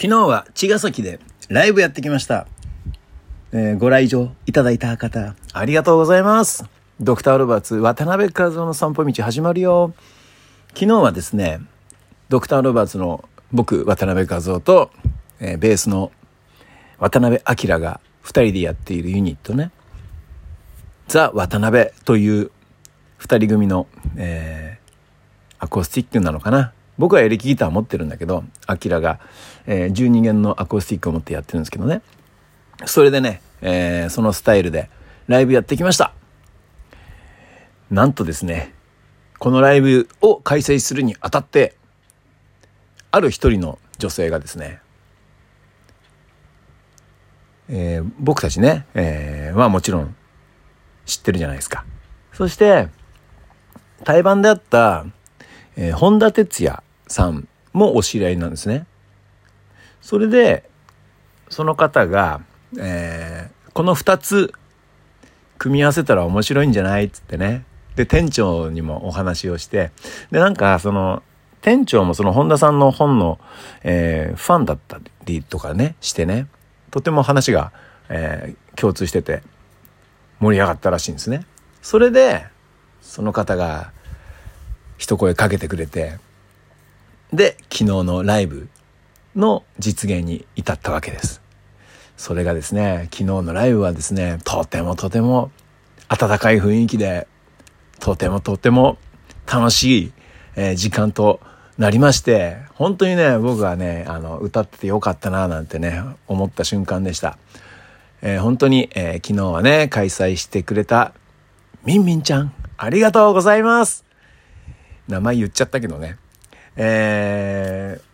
昨日は茅ヶ崎でライブやってきました。えーご来場いただいた方、ありがとうございます。ドクター・ロバーツ、渡辺和夫の散歩道始まるよ。昨日はですね、ドクター・ロバーツの僕、渡辺和夫と、えーベースの渡辺明が二人でやっているユニットね、ザ・渡辺という二人組の、えーアコースティックなのかな。僕はエレキギター持ってるんだけど、アキラが、えー、12弦のアコースティックを持ってやってるんですけどね。それでね、えーそのスタイルでライブやってきました。なんとですね、このライブを開催するにあたって、ある一人の女性がですね、えー僕たちね、えーはもちろん知ってるじゃないですか。そして、対バンであった、えー本田哲也さんもお知り合いなんですね。それで、その方が、えーこの二つ組み合わせたら面白いんじゃない？っつってね。で、店長にもお話をして、で、なんか、その、店長もその本田さんの本の、えーファンだったりとかね、してね、とても話が、えー共通してて、盛り上がったらしいんですね。それで、その方が、一声かけてくれて、で、昨日のライブの実現に至ったわけです。それがですね、昨日のライブはですね、とてもとても温かい雰囲気で、とてもとても楽しい、え時間となりまして、本当にね、僕はね、あの、歌っててよかったな、なんてね、思った瞬間でした。えー本当に、えー昨日はね、開催してくれた、みんみんちゃん、ありがとうございます。名前言っちゃったけどね。えー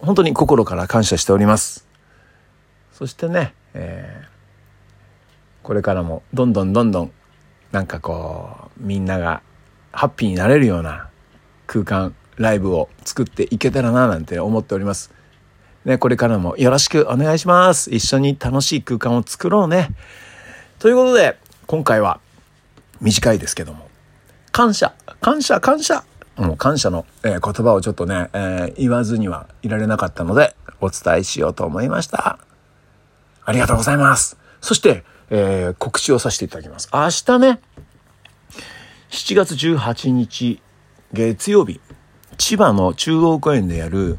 本当に心から感謝しております。そしてね、えーこれからもどんどんどんどんなんかこうみんながハッピーになれるような空間ライブを作っていけたらななんて思っております。ね、これからもよろしくお願いします。一緒に楽しい空間を作ろうね。ということで今回は短いですけども感謝感謝感謝もう感謝の、えー言葉をちょっとね、えー言わずにはいられなかったのでお伝えしようと思いました。ありがとうございます。そして、えー告知をさせていただきます。明日ね、7月18日月曜日、千葉の中央公園でやる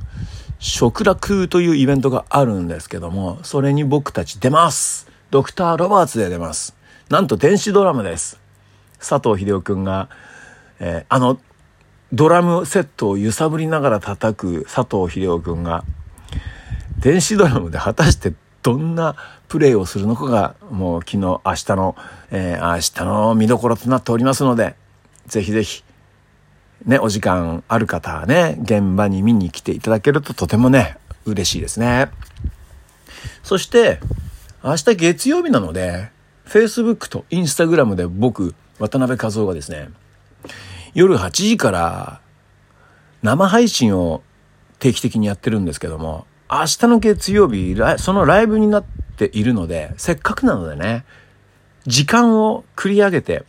食楽というイベントがあるんですけども、それに僕たち出ます。ドクター・ロバーツで出ます。なんと電子ドラムです。佐藤秀夫くんが、えーあの、ドラムセットを揺さぶりながら叩く佐藤秀夫くんが、電子ドラムで果たしてどんなプレイをするのかが、もう昨日、明日の、えー明日の見どころとなっておりますので、ぜひぜひ、ね、お時間ある方はね、現場に見に来ていただけるととてもね、嬉しいですね。そして、明日月曜日なので、Facebook と Instagram で僕、渡辺和夫がですね、夜8時から生配信を定期的にやってるんですけども、明日の月曜日、そのライブになっているので、せっかくなのでね、時間を繰り上げて、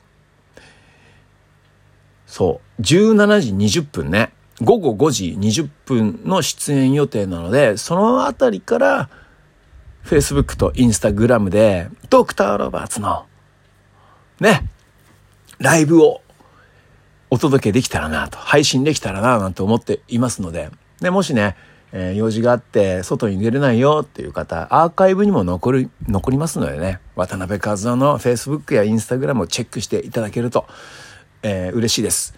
そう、17時20分ね、午後5時20分の出演予定なので、そのあたりから、Facebook と Instagram で、ドクター・ロバーツの、ね、ライブをお届けできたらなと、配信できたらななんて思っていますので、で、もしね、えー用事があって外に出れないよっていう方、アーカイブにも残る、残りますのでね、渡辺和夫の Facebook や Instagram をチェックしていただけると、えー嬉しいです。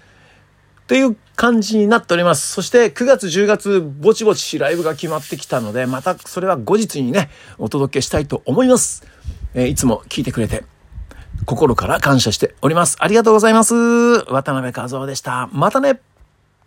という感じになっております。そして9月10月ぼちぼちライブが決まってきたので、またそれは後日にね、お届けしたいと思います。えーいつも聞いてくれて心から感謝しております。ありがとうございます。渡辺和夫でした。またね